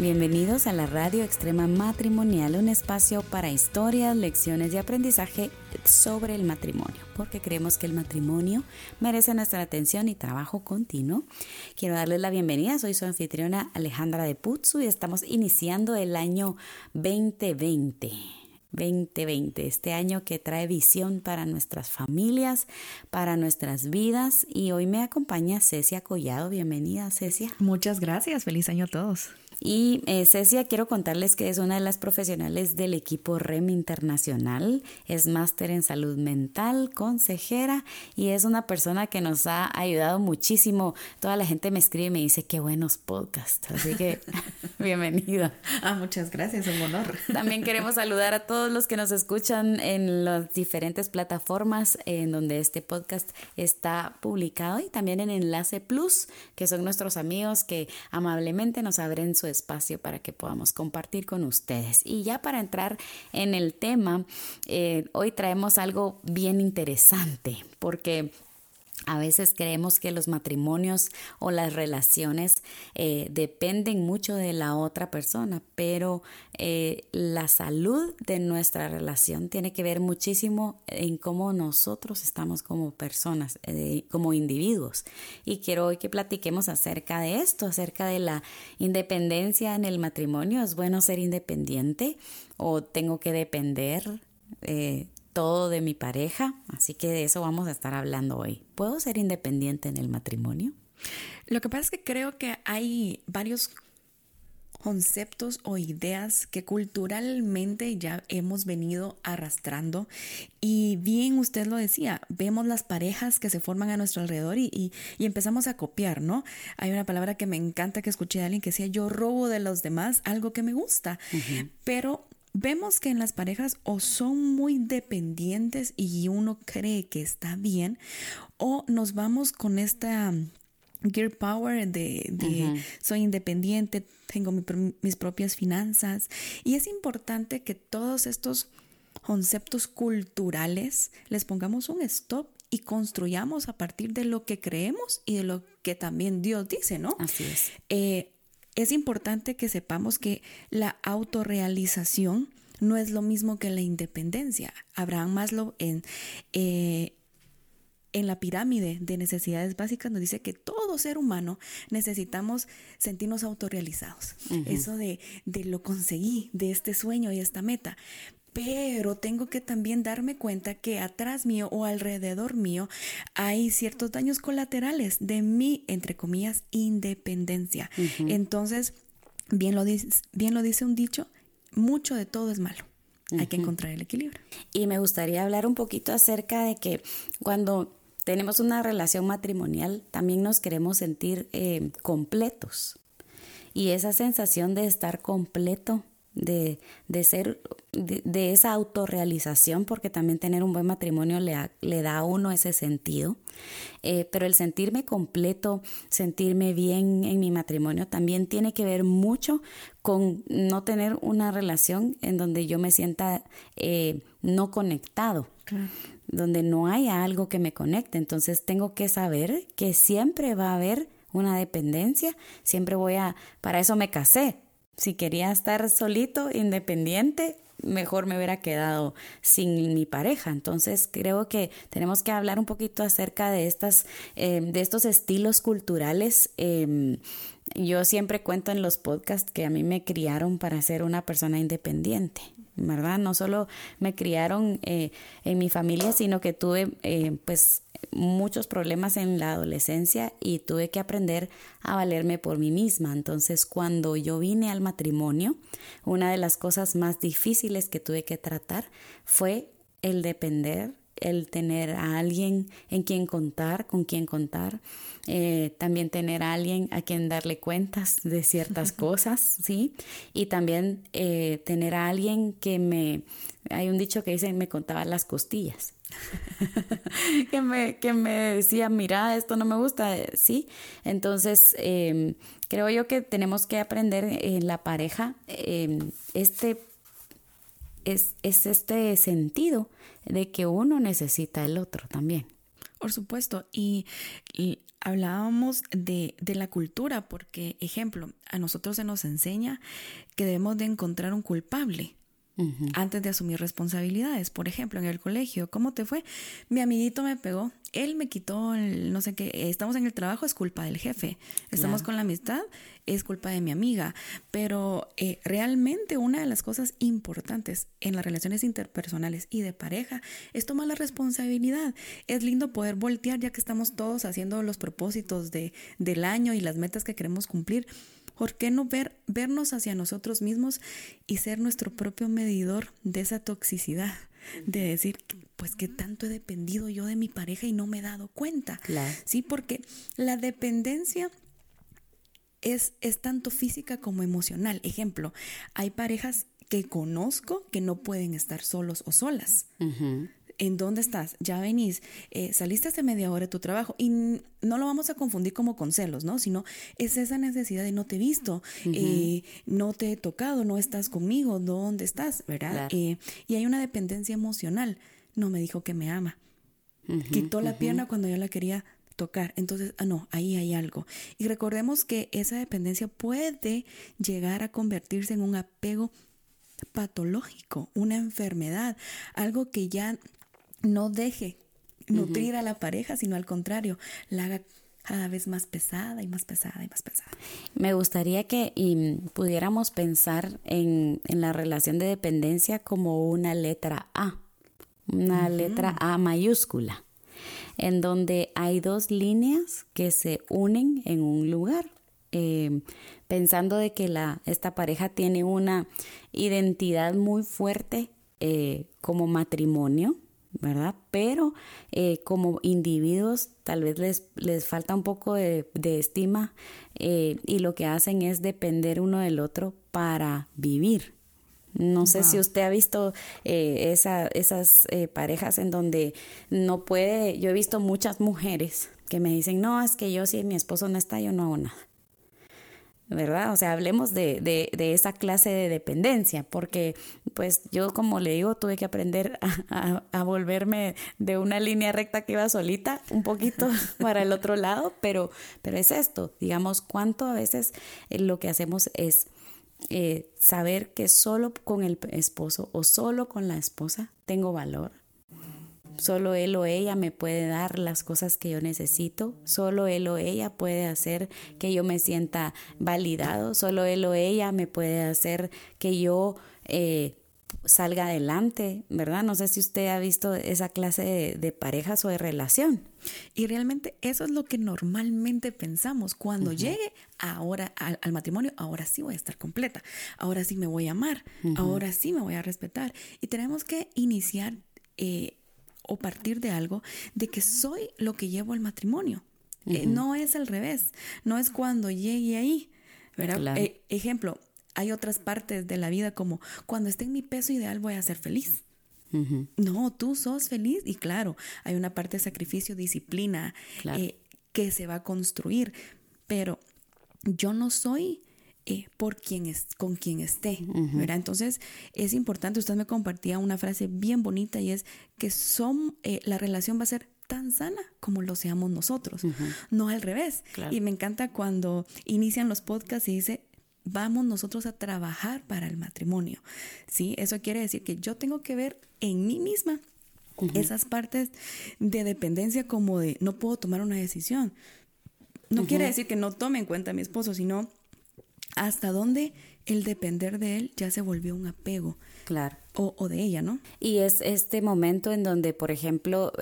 Bienvenidos a la Radio Extrema Matrimonial, un espacio para historias, lecciones y aprendizaje sobre el matrimonio, porque creemos que el matrimonio merece nuestra atención y trabajo continuo. Quiero darles la bienvenida, soy su anfitriona Alejandra de Putzu y estamos iniciando el año 2020. 2020, este año que trae visión para nuestras familias, para nuestras vidas. Y hoy me acompaña Cecia Collado. Bienvenida, Cecia. Muchas gracias. Feliz año a todos. Y eh, Cecia, quiero contarles que es una de las profesionales del equipo REM Internacional, es máster en salud mental, consejera y es una persona que nos ha ayudado muchísimo. Toda la gente me escribe y me dice qué buenos podcasts, así que bienvenida. Ah, muchas gracias, un honor. También queremos saludar a todos los que nos escuchan en las diferentes plataformas en donde este podcast está publicado y también en Enlace Plus, que son nuestros amigos que amablemente nos abren su espacio para que podamos compartir con ustedes. Y ya para entrar en el tema, eh, hoy traemos algo bien interesante porque a veces creemos que los matrimonios o las relaciones eh, dependen mucho de la otra persona, pero eh, la salud de nuestra relación tiene que ver muchísimo en cómo nosotros estamos como personas, eh, como individuos. Y quiero hoy que platiquemos acerca de esto, acerca de la independencia en el matrimonio. ¿Es bueno ser independiente o tengo que depender? Todo de mi pareja, así que de eso vamos a estar hablando hoy. ¿Puedo ser independiente en el matrimonio? Lo que pasa es que creo que hay varios conceptos o ideas que culturalmente ya hemos venido arrastrando y bien usted lo decía, vemos las parejas que se forman a nuestro alrededor y, empezamos a copiar, ¿no? Hay una palabra que me encanta que escuché de alguien que decía yo robo de los demás algo que me gusta, pero vemos que en las parejas o son muy dependientes y uno cree que está bien, o nos vamos con esta gear power de, soy independiente, tengo mis propias finanzas. Y es importante que todos estos conceptos culturales les pongamos un stop y construyamos a partir de lo que creemos y de lo que también Dios dice, ¿no? Así es. Eh, es importante que sepamos que la autorrealización no es lo mismo que la independencia. Abraham Maslow en, eh, en la pirámide de necesidades básicas nos dice que todo ser humano necesitamos sentirnos autorrealizados. Eso de, de lo conseguí, de este sueño y esta meta pero tengo que también darme cuenta que atrás mío o alrededor mío hay ciertos daños colaterales de mi, entre comillas, independencia. Entonces, bien lo, dice, bien lo dice un dicho, mucho de todo es malo. Hay que encontrar el equilibrio. Y me gustaría hablar un poquito acerca de que cuando tenemos una relación matrimonial, también nos queremos sentir eh, completos. Y esa sensación de estar completo de, de ser, de, esa autorrealización, porque también tener un buen matrimonio le, le da a uno ese sentido. Eh, pero el sentirme completo, sentirme bien en mi matrimonio también tiene que ver mucho con no tener una relación en donde yo me sienta eh, no conectado. donde no haya algo que me conecte. Entonces tengo que saber que siempre va a haber una dependencia, siempre voy a, para eso me casé, si quería estar solito, independiente, mejor me hubiera quedado sin mi pareja. Entonces creo que tenemos que hablar un poquito acerca de estas, eh, de estos estilos culturales. Em, yo siempre cuento en los podcasts que a mí me criaron para ser una persona independiente. ¿Verdad? No solo me criaron eh, en mi familia, sino que tuve eh, pues muchos problemas en la adolescencia y tuve que aprender a valerme por mí misma. Entonces, cuando yo vine al matrimonio, una de las cosas más difíciles que tuve que tratar fue el depender el tener a alguien en quien contar, con quien contar, eh, también tener a alguien a quien darle cuentas de ciertas cosas, ¿sí? Y también eh, tener a alguien que me, hay un dicho que dice, me contaba las costillas. que, me, que me decía, mira, esto no me gusta, sí. Entonces, em, creo yo que tenemos que aprender en la pareja em, este es, este sentido de que uno necesita el otro también. Por supuesto, y, hablábamos de, de, la cultura, porque, ejemplo, a nosotros se nos enseña que debemos de encontrar un culpable antes de asumir responsabilidades. Por ejemplo, en el colegio, ¿cómo te fue? Mi amiguito me pegó, él me quitó, el, no sé qué, estamos en el trabajo, es culpa del jefe, estamos con la amistad, es culpa de mi amiga. Pero eh, realmente una de las cosas importantes en las relaciones interpersonales y de pareja es tomar la responsabilidad. Es lindo poder voltear ya que estamos todos haciendo los propósitos de, del año y las metas que queremos cumplir ¿Por qué no ver, vernos hacia nosotros mismos y ser nuestro propio medidor de esa toxicidad? De decir, pues qué tanto he dependido yo de mi pareja y no me he dado cuenta. Sí, porque la dependencia es, es tanto física como emocional. Ejemplo, hay parejas que conozco que no pueden estar solos o solas. ¿En dónde estás? Ya venís, eh, saliste hace media hora de tu trabajo y no lo vamos a confundir como con celos, ¿no? Sino es esa necesidad de no te he visto, eh, no te he tocado, no estás conmigo, ¿dónde estás? ¿Verdad? Eh, y hay una dependencia emocional. No me dijo que me ama. Quitó la pierna cuando yo la quería tocar. Entonces, ah, no, ahí hay algo. Y recordemos que esa dependencia puede llegar a convertirse en un apego patológico, una enfermedad, algo que ya no deje nutrir a la pareja, sino al contrario, la haga cada vez más pesada y más pesada y más pesada. Me gustaría que pudiéramos pensar en, la relación de dependencia como una letra A, una letra A mayúscula, en donde hay dos líneas que se unen en un lugar. Eh, pensando de que la, esta pareja tiene una identidad muy fuerte eh, como matrimonio, ¿verdad? Pero eh, como individuos tal vez les, les falta un poco de, estima eh, y lo que hacen es depender uno del otro para vivir. No sé si usted ha visto eh, esa, esas parejas en donde no puede, yo he visto muchas mujeres que me dicen, no, es que yo si mi esposo no está, yo no hago nada. ¿Verdad? O sea, hablemos de, de, de, esa clase de dependencia, porque pues yo como le digo, tuve que aprender a, a, volverme de una línea recta que iba solita un poquito para el otro lado, pero, pero es esto, digamos, cuánto a veces eh, lo que hacemos es eh, saber que solo con el esposo o solo con la esposa tengo valor, Solo él o ella me puede dar las cosas que yo necesito. Solo él o ella puede hacer que yo me sienta validado. Solo él o ella me puede hacer que yo eh, salga adelante, ¿verdad? No sé si usted ha visto esa clase de, parejas o de relación. Y realmente eso es lo que normalmente pensamos. Cuando llegue ahora al, matrimonio, ahora sí voy a estar completa, ahora sí me voy a amar, ahora sí me voy a respetar. Y tenemos que iniciar eh, o partir de algo de que soy lo que llevo al matrimonio. Eh, no es al revés, no es cuando llegue ahí. ¿verdad? Eh, ejemplo, hay otras partes de la vida como cuando esté en mi peso ideal voy a ser feliz. No, tú sos feliz y claro, hay una parte de sacrificio, disciplina eh, que se va a construir, pero yo no soy eh, por quien es, con quien esté, ¿verdad? Entonces es importante, usted me compartía una frase bien bonita y es que son, eh, la relación va a ser tan sana como lo seamos nosotros, no al revés. Y me encanta cuando inician los podcasts y dice, vamos nosotros a trabajar para el matrimonio, ¿sí? Eso quiere decir que yo tengo que ver en mí misma esas partes de dependencia como de no puedo tomar una decisión. No quiere decir que no tome en cuenta a mi esposo, sino hasta dónde el depender de él ya se volvió un apego. Claro. O, de ella, ¿no? Y es este momento en donde, por ejemplo,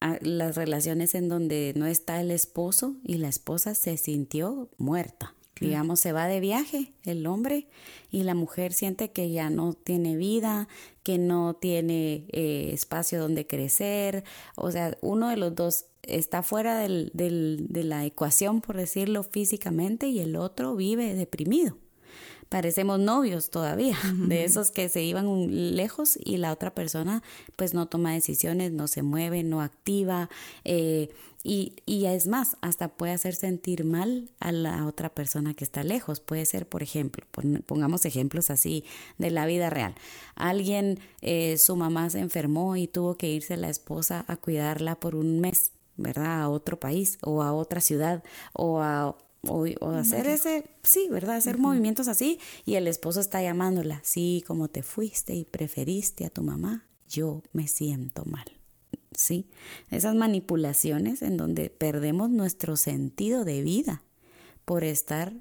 las relaciones en donde no está el esposo y la esposa se sintió muerta. Digamos, se va de viaje el hombre y la mujer siente que ya no tiene vida, que no tiene eh, espacio donde crecer. O sea, uno de los dos está fuera del, del, de la ecuación, por decirlo físicamente, y el otro vive deprimido parecemos novios todavía, de esos que se iban lejos y la otra persona pues no toma decisiones, no se mueve, no activa eh, y, y, es más, hasta puede hacer sentir mal a la otra persona que está lejos. Puede ser, por ejemplo, pongamos ejemplos así de la vida real. Alguien, eh, su mamá se enfermó y tuvo que irse la esposa a cuidarla por un mes. ¿Verdad? A otro país o a otra ciudad o a o, hacer ese, sí, ¿verdad? Hacer movimientos así y el esposo está llamándola, sí, como te fuiste y preferiste a tu mamá, yo me siento mal. ¿Sí? Esas manipulaciones en donde perdemos nuestro sentido de vida por estar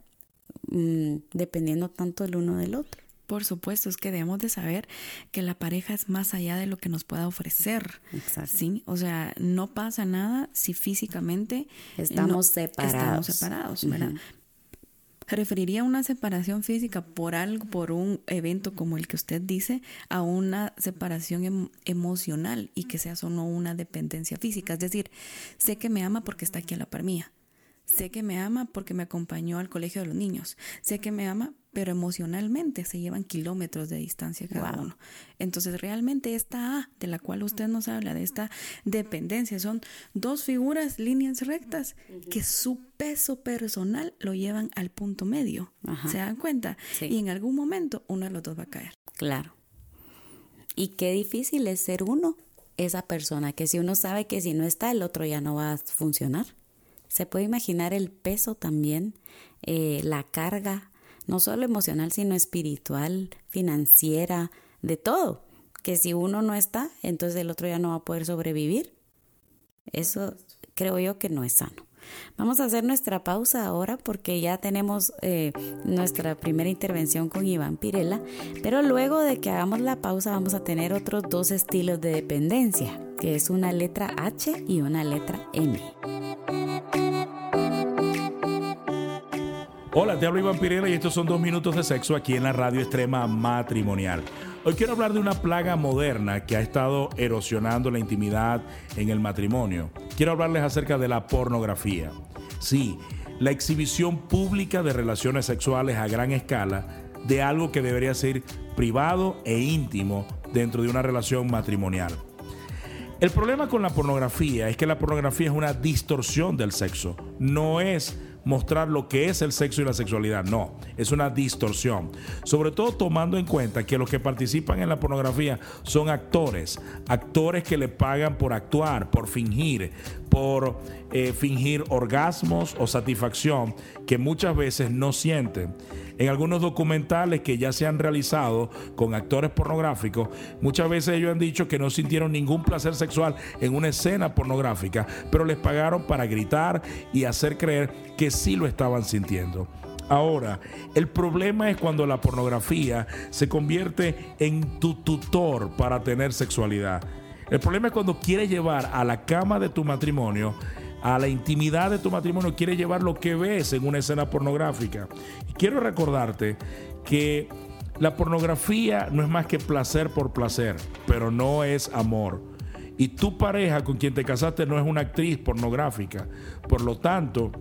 mm, dependiendo tanto el uno del otro. Por supuesto, es que debemos de saber que la pareja es más allá de lo que nos pueda ofrecer. ¿sí? O sea, no pasa nada si físicamente estamos separados. Estamos separados, ¿verdad? referiría una separación física por algo, por un evento como el que usted dice, a una separación em, emocional y que sea solo una dependencia física. Es decir, sé que me ama porque está aquí a la par mía. Sé que me ama porque me acompañó al colegio de los niños. Sé que me ama pero emocionalmente se llevan kilómetros de distancia cada uno. Entonces, realmente esta A de la cual usted nos habla, de esta dependencia, son dos figuras, líneas rectas, que su peso personal lo llevan al punto medio. ¿Se dan cuenta? Y en algún momento uno de los dos va a caer. Claro. Y qué difícil es ser uno, esa persona, que si uno sabe que si no está, el otro ya no va a funcionar. Se puede imaginar el peso también, eh, la carga, no solo emocional, sino espiritual, financiera, de todo. Que si uno no está, entonces el otro ya no va a poder sobrevivir. Eso creo yo que no es sano. Vamos a hacer nuestra pausa ahora porque ya tenemos eh, nuestra primera intervención con Iván Pirela, pero luego de que hagamos la pausa vamos a tener otros dos estilos de dependencia, que es una letra H y una letra M. Hola, te hablo Iván y estos son dos minutos de sexo aquí en la radio extrema matrimonial. Hoy quiero hablar de una plaga moderna que ha estado erosionando la intimidad en el matrimonio. Quiero hablarles acerca de la pornografía. Sí, la exhibición pública de relaciones sexuales a gran escala de algo que debería ser privado e íntimo dentro de una relación matrimonial. El problema con la pornografía es que la pornografía es una distorsión del sexo, no es mostrar lo que es el sexo y la sexualidad. No, es una distorsión. Sobre todo tomando en cuenta que los que participan en la pornografía son actores, actores que le pagan por actuar, por fingir, por eh, fingir orgasmos o satisfacción que muchas veces no sienten. En algunos documentales que ya se han realizado con actores pornográficos, muchas veces ellos han dicho que no sintieron ningún placer sexual en una escena pornográfica, pero les pagaron para gritar y hacer creer que sí lo estaban sintiendo. Ahora, el problema es cuando la pornografía se convierte en tu tutor para tener sexualidad. El problema es cuando quieres llevar a la cama de tu matrimonio a la intimidad de tu matrimonio, quiere llevar lo que ves en una escena pornográfica. Y quiero recordarte que la pornografía no es más que placer por placer, pero no es amor. Y tu pareja con quien te casaste no es una actriz pornográfica. Por lo tanto,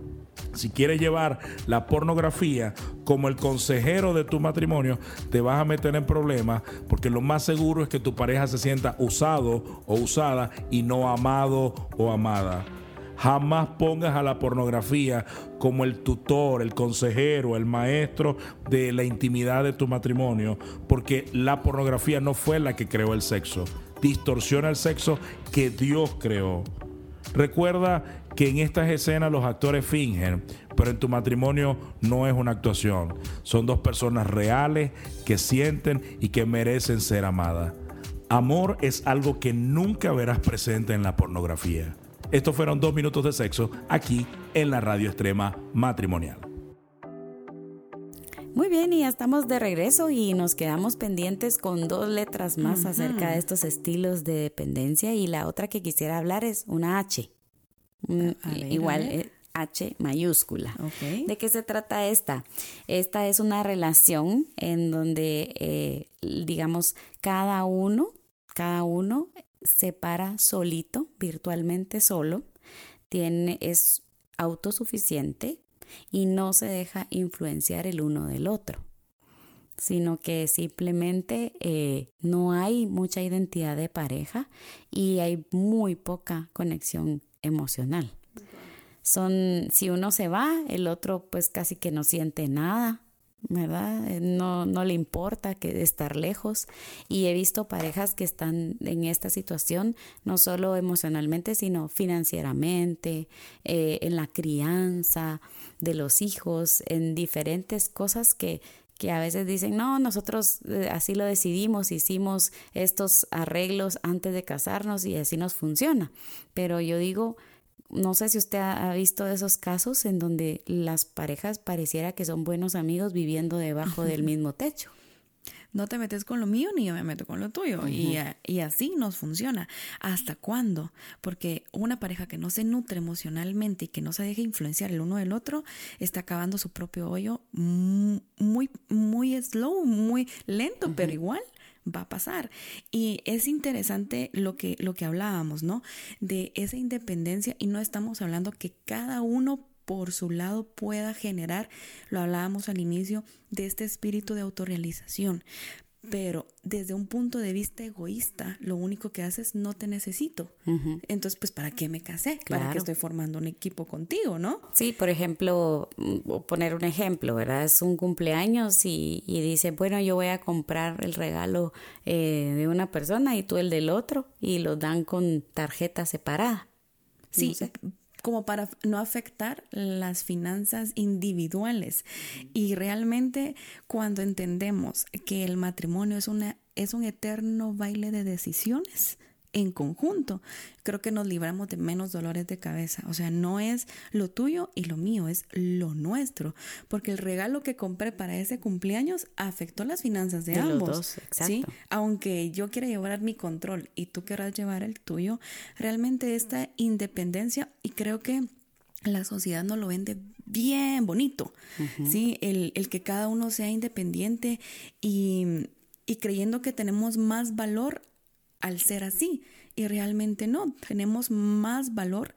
si quieres llevar la pornografía como el consejero de tu matrimonio, te vas a meter en problemas porque lo más seguro es que tu pareja se sienta usado o usada y no amado o amada. Jamás pongas a la pornografía como el tutor, el consejero, el maestro de la intimidad de tu matrimonio, porque la pornografía no fue la que creó el sexo. Distorsiona el sexo que Dios creó. Recuerda que en estas escenas los actores fingen, pero en tu matrimonio no es una actuación. Son dos personas reales que sienten y que merecen ser amadas. Amor es algo que nunca verás presente en la pornografía. Estos fueron dos minutos de sexo aquí en la radio extrema matrimonial. Muy bien, y ya estamos de regreso y nos quedamos pendientes con dos letras más acerca de estos estilos de dependencia y la otra que quisiera hablar es una H. Mm, igual, eh, H mayúscula. ¿De qué se trata esta? Esta es una relación en donde, eh, digamos, cada uno, cada uno se para solito, virtualmente solo, tiene, es autosuficiente y no se deja influenciar el uno del otro sino que simplemente eh, no hay mucha identidad de pareja y hay muy poca conexión emocional. Son, si uno se va, el otro pues casi que no siente nada, ¿verdad? Eh, no, no le importa que estar lejos. Y he visto parejas que están en esta situación, no solo emocionalmente, sino financieramente, eh, en la crianza de los hijos, en diferentes cosas que que a veces dicen, no, nosotros eh, así lo decidimos, hicimos estos arreglos antes de casarnos y así nos funciona. Pero yo digo, no sé si usted ha visto esos casos en donde las parejas pareciera que son buenos amigos viviendo debajo del mismo techo no te metes con lo mío ni yo me meto con lo tuyo. y, y, así nos funciona. ¿Hasta cuándo? Porque una pareja que no se nutre emocionalmente y que no se deja influenciar el uno del otro está acabando su propio hoyo muy, muy slow, muy lento, pero igual va a pasar. Y es interesante lo que, lo que hablábamos, ¿no? De esa independencia y no estamos hablando que cada uno por su lado pueda generar, lo hablábamos al inicio, de este espíritu de autorrealización. Pero desde un punto de vista egoísta, lo único que haces es no te necesito. Entonces, pues, ¿para qué me casé? ¿Para qué estoy formando un equipo contigo, no? Sí, por ejemplo, mm, poner un ejemplo, ¿verdad? Es un cumpleaños y, dice, bueno, yo voy a comprar el regalo eh, de una persona y tú el del otro y lo dan con tarjeta separada. Sí, como para no afectar las finanzas individuales. Y realmente cuando entendemos que el matrimonio es, una, es un eterno baile de decisiones, en conjunto, creo que nos libramos de menos dolores de cabeza. O sea, no es lo tuyo y lo mío, es lo nuestro. Porque el regalo que compré para ese cumpleaños afectó las finanzas de, ambos. Los dos, exacto. Aunque yo quiera llevar mi control y tú quieras llevar el tuyo, realmente esta independencia, y creo que la sociedad nos lo vende bien bonito, ¿sí? El, el, que cada uno sea independiente y, y creyendo que tenemos más valor al ser así. Y realmente no, tenemos más valor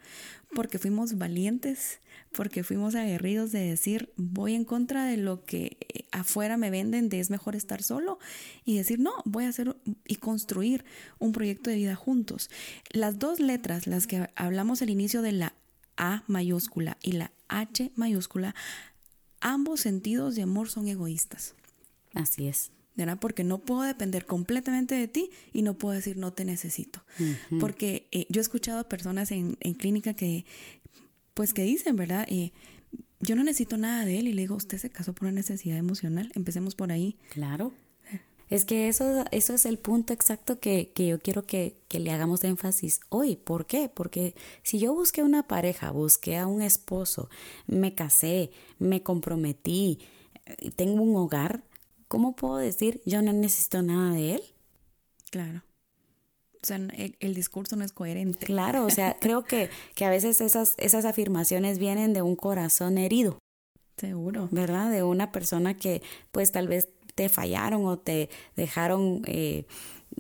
porque fuimos valientes, porque fuimos aguerridos de decir voy en contra de lo que eh, afuera me venden de es mejor estar solo y decir no, voy a hacer y construir un proyecto de vida juntos. Las dos letras, las que hablamos al inicio de la A mayúscula y la H mayúscula, ambos sentidos de amor son egoístas. Así es. Porque no puedo depender completamente de ti y no puedo decir no te necesito. Porque eh, yo he escuchado a personas en, clínica que, pues que dicen, ¿verdad? Eh, yo no necesito nada de él y le digo, usted se casó por una necesidad emocional, empecemos por ahí. Claro. Es que eso, eso es el punto exacto que, que yo quiero que, que, le hagamos énfasis hoy. ¿Por qué? Porque si yo busqué una pareja, busqué a un esposo, me casé, me comprometí, eh, tengo un hogar, ¿cómo puedo decir yo no necesito nada de él? Claro. O sea, el, discurso no es coherente. Claro, o sea, creo que, que a veces esas, esas afirmaciones vienen de un corazón herido. Seguro. ¿Verdad? De una persona que pues tal vez te fallaron o te dejaron eh,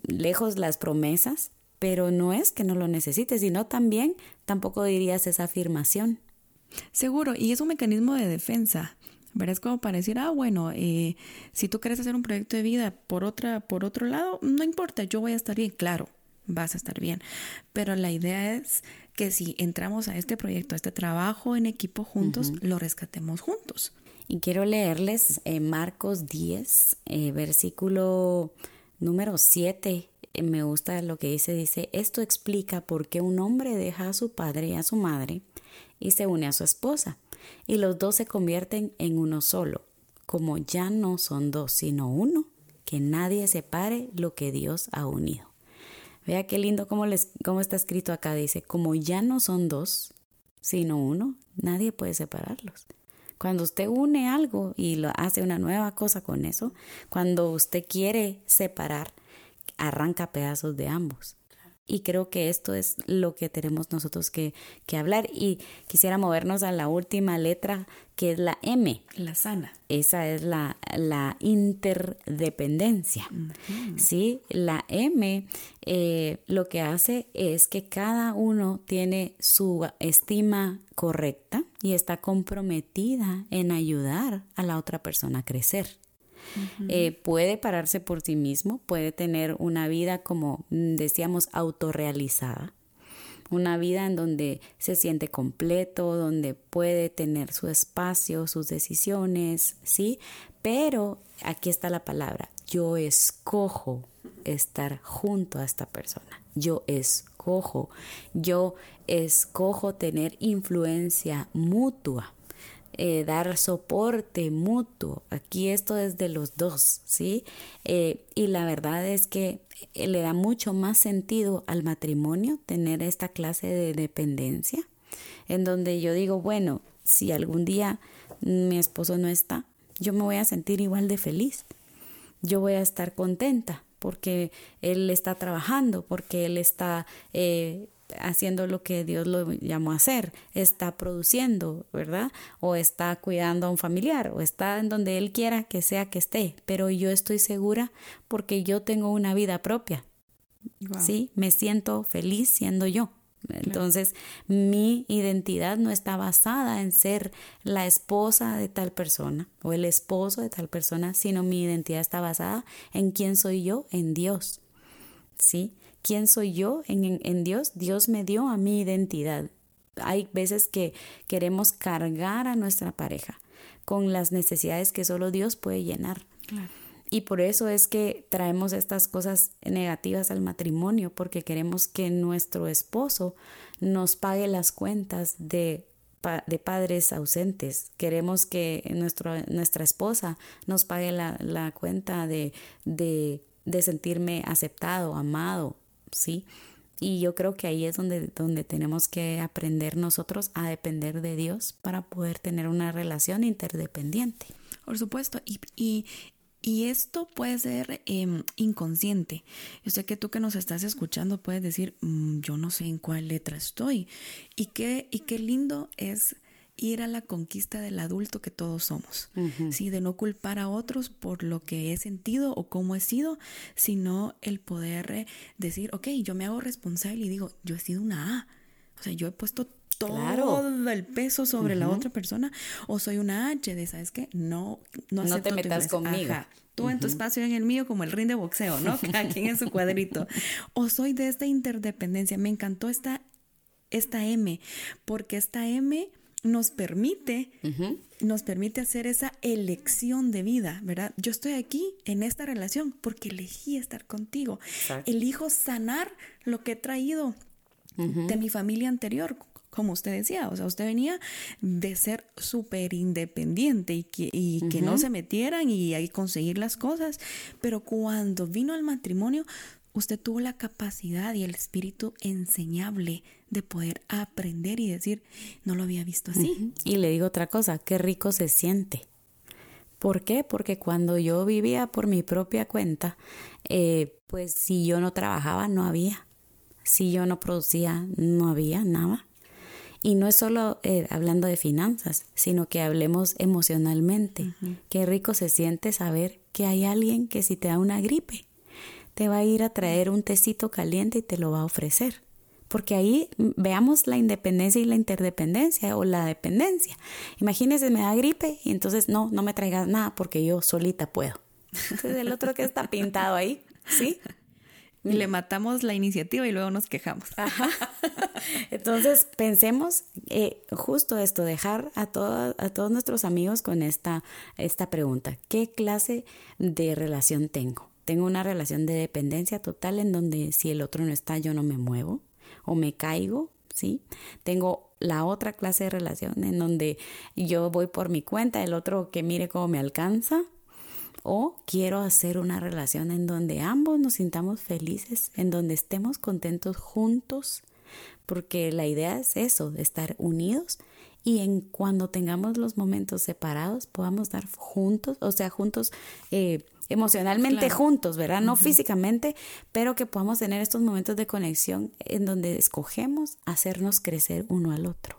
lejos las promesas, pero no es que no lo necesites, sino también tampoco dirías esa afirmación. Seguro, y es un mecanismo de defensa. Es como para decir, ah, bueno, eh, si tú quieres hacer un proyecto de vida por, otra, por otro lado, no importa, yo voy a estar bien, claro, vas a estar bien. Pero la idea es que si entramos a este proyecto, a este trabajo en equipo juntos, lo rescatemos juntos. Y quiero leerles eh, Marcos 10, eh, versículo número 7. me gusta lo que dice, dice, esto explica por qué un hombre deja a su padre y a su madre y se une a su esposa y los dos se convierten en uno solo, como ya no son dos, sino uno, que nadie separe lo que Dios ha unido. Vea qué lindo cómo, les, cómo está escrito acá, dice, como ya no son dos, sino uno, nadie puede separarlos. Cuando usted une algo y lo hace una nueva cosa con eso, cuando usted quiere separar, arranca pedazos de ambos. Y creo que esto es lo que tenemos nosotros que, hablar. Y quisiera movernos a la última letra, que es la M. La sana. Esa es la, la interdependencia. ¿Sí? La M eh, lo que hace es que cada uno tiene su estima correcta y está comprometida en ayudar a la otra persona a crecer. Eh, puede pararse por sí mismo, puede tener una vida, como decíamos, autorrealizada, una vida en donde se siente completo, donde puede tener su espacio, sus decisiones, ¿sí? Pero aquí está la palabra, yo escojo estar junto a esta persona, yo escojo, yo escojo tener influencia mutua eh, dar soporte mutuo. Aquí esto es de los dos, ¿sí? Eh, y la verdad es que eh, le da mucho más sentido al matrimonio tener esta clase de dependencia, en donde yo digo, bueno, si algún día mi esposo no está, yo me voy a sentir igual de feliz. Yo voy a estar contenta porque él está trabajando, porque él está haciendo lo que Dios lo llamó a hacer, está produciendo, ¿verdad? O está cuidando a un familiar, o está en donde Él quiera que sea que esté, pero yo estoy segura porque yo tengo una vida propia. Sí, me siento feliz siendo yo. Entonces, mi identidad no está basada en ser la esposa de tal persona o el esposo de tal persona, sino mi identidad está basada en quién soy yo en Dios. ¿Sí? Quién soy yo en, Dios, Dios me dio a mi identidad. Hay veces que queremos cargar a nuestra pareja con las necesidades que solo Dios puede llenar. Y por eso es que traemos estas cosas negativas al matrimonio, porque queremos que nuestro esposo nos pague las cuentas de, de padres ausentes. Queremos que nuestro, nuestra esposa nos pague la, cuenta de, de, de sentirme aceptado, amado, ¿sí? Y yo creo que ahí es donde, donde tenemos que aprender nosotros a depender de Dios para poder tener una relación interdependiente. Por supuesto, y, y, y esto puede ser em, inconsciente. Yo sé que tú que nos estás escuchando puedes decir, mm, yo no sé en cuál letra estoy. Y qué, y qué lindo es ir a la conquista del adulto que todos somos, ¿sí? De no culpar a otros por lo que he sentido o cómo he sido, sino el poder eh, decir, ok, yo me hago responsable y digo, yo he sido una A, o sea, yo he puesto todo el peso sobre la otra persona o soy una H de, ¿sabes qué? No, no, no te metas conmigo. Tú en tu espacio en el mío como el ring de boxeo, ¿no? Cada quien en su cuadrito. O soy de esta interdependencia. Me encantó esta, esta M, porque esta M nos permite, nos permite hacer esa elección de vida, ¿verdad? Yo estoy aquí en esta relación porque elegí estar contigo. Elijo sanar lo que he traído de mi familia anterior, como usted decía, o sea, usted venía de ser súper independiente y que, y que no se metieran y ahí conseguir las cosas, pero cuando vino al matrimonio, usted tuvo la capacidad y el espíritu enseñable de poder aprender y decir, no lo había visto así. Y le digo otra cosa, qué rico se siente. ¿Por qué? Porque cuando yo vivía por mi propia cuenta, eh, pues si yo no trabajaba, no había. Si yo no producía, no había nada. Y no es solo eh, hablando de finanzas, sino que hablemos emocionalmente. Qué rico se siente saber que hay alguien que si te da una gripe, te va a ir a traer un tecito caliente y te lo va a ofrecer. Porque ahí veamos la independencia y la interdependencia o la dependencia. Imagínese, me da gripe y entonces no, no me traigas nada porque yo solita puedo. Entonces el otro que está pintado ahí, ¿sí? Y le matamos la iniciativa y luego nos quejamos. Entonces pensemos eh, justo esto, dejar a, a todos nuestros amigos con esta, esta pregunta. ¿Qué clase de relación tengo? Tengo una relación de dependencia total en donde si el otro no está yo no me muevo o me caigo, ¿sí? Tengo la otra clase de relación en donde yo voy por mi cuenta, el otro que mire cómo me alcanza. O quiero hacer una relación en donde ambos nos sintamos felices, en donde estemos contentos juntos, porque la idea es eso, de estar unidos y en cuando tengamos los momentos separados podamos dar juntos, o sea, juntos eh, emocionalmente juntos, ¿verdad? No físicamente, pero que podamos tener estos momentos de conexión en donde escogemos hacernos crecer uno al otro.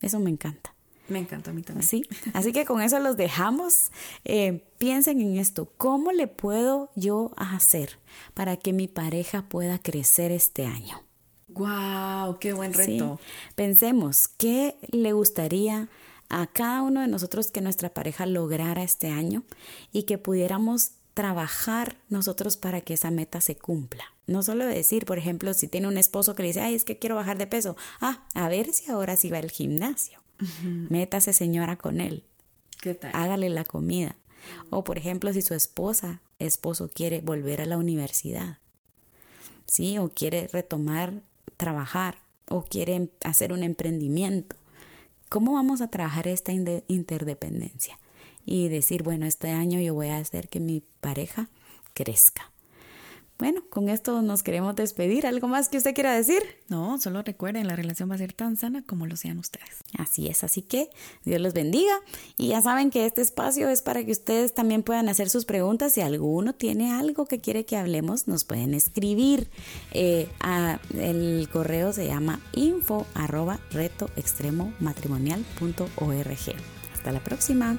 Eso me encanta. Me encanta a mí también. Sí, así que con eso los dejamos. Eh, piensen en esto. ¿Cómo le puedo yo hacer para que mi pareja pueda crecer este año? ¡Wow! ¡Qué buen reto! Pensemos, ¿qué le gustaría a cada uno de nosotros que nuestra pareja lograra este año y que pudiéramos trabajar nosotros para que esa meta se cumpla. No solo decir, por ejemplo, si tiene un esposo que le dice, ay, es que quiero bajar de peso. Ah, a ver si ahora sí va al gimnasio. Métase señora con él. ¿Qué tal? Hágale la comida. O por ejemplo, si su esposa, esposo quiere volver a la universidad. Sí, o quiere retomar trabajar o quiere em, hacer un emprendimiento. ¿Cómo vamos a trabajar esta interdependencia? Y decir, bueno, este año yo voy a hacer que mi pareja crezca. Bueno, con esto nos queremos despedir. ¿Algo más que usted quiera decir? No, solo recuerden, la relación va a ser tan sana como lo sean ustedes. Así es, así que Dios los bendiga. Y ya saben que este espacio es para que ustedes también puedan hacer sus preguntas. Si alguno tiene algo que quiere que hablemos, nos pueden escribir. Eh, a, el correo se llama info arroba reto extremo matrimonial.org. Hasta la próxima.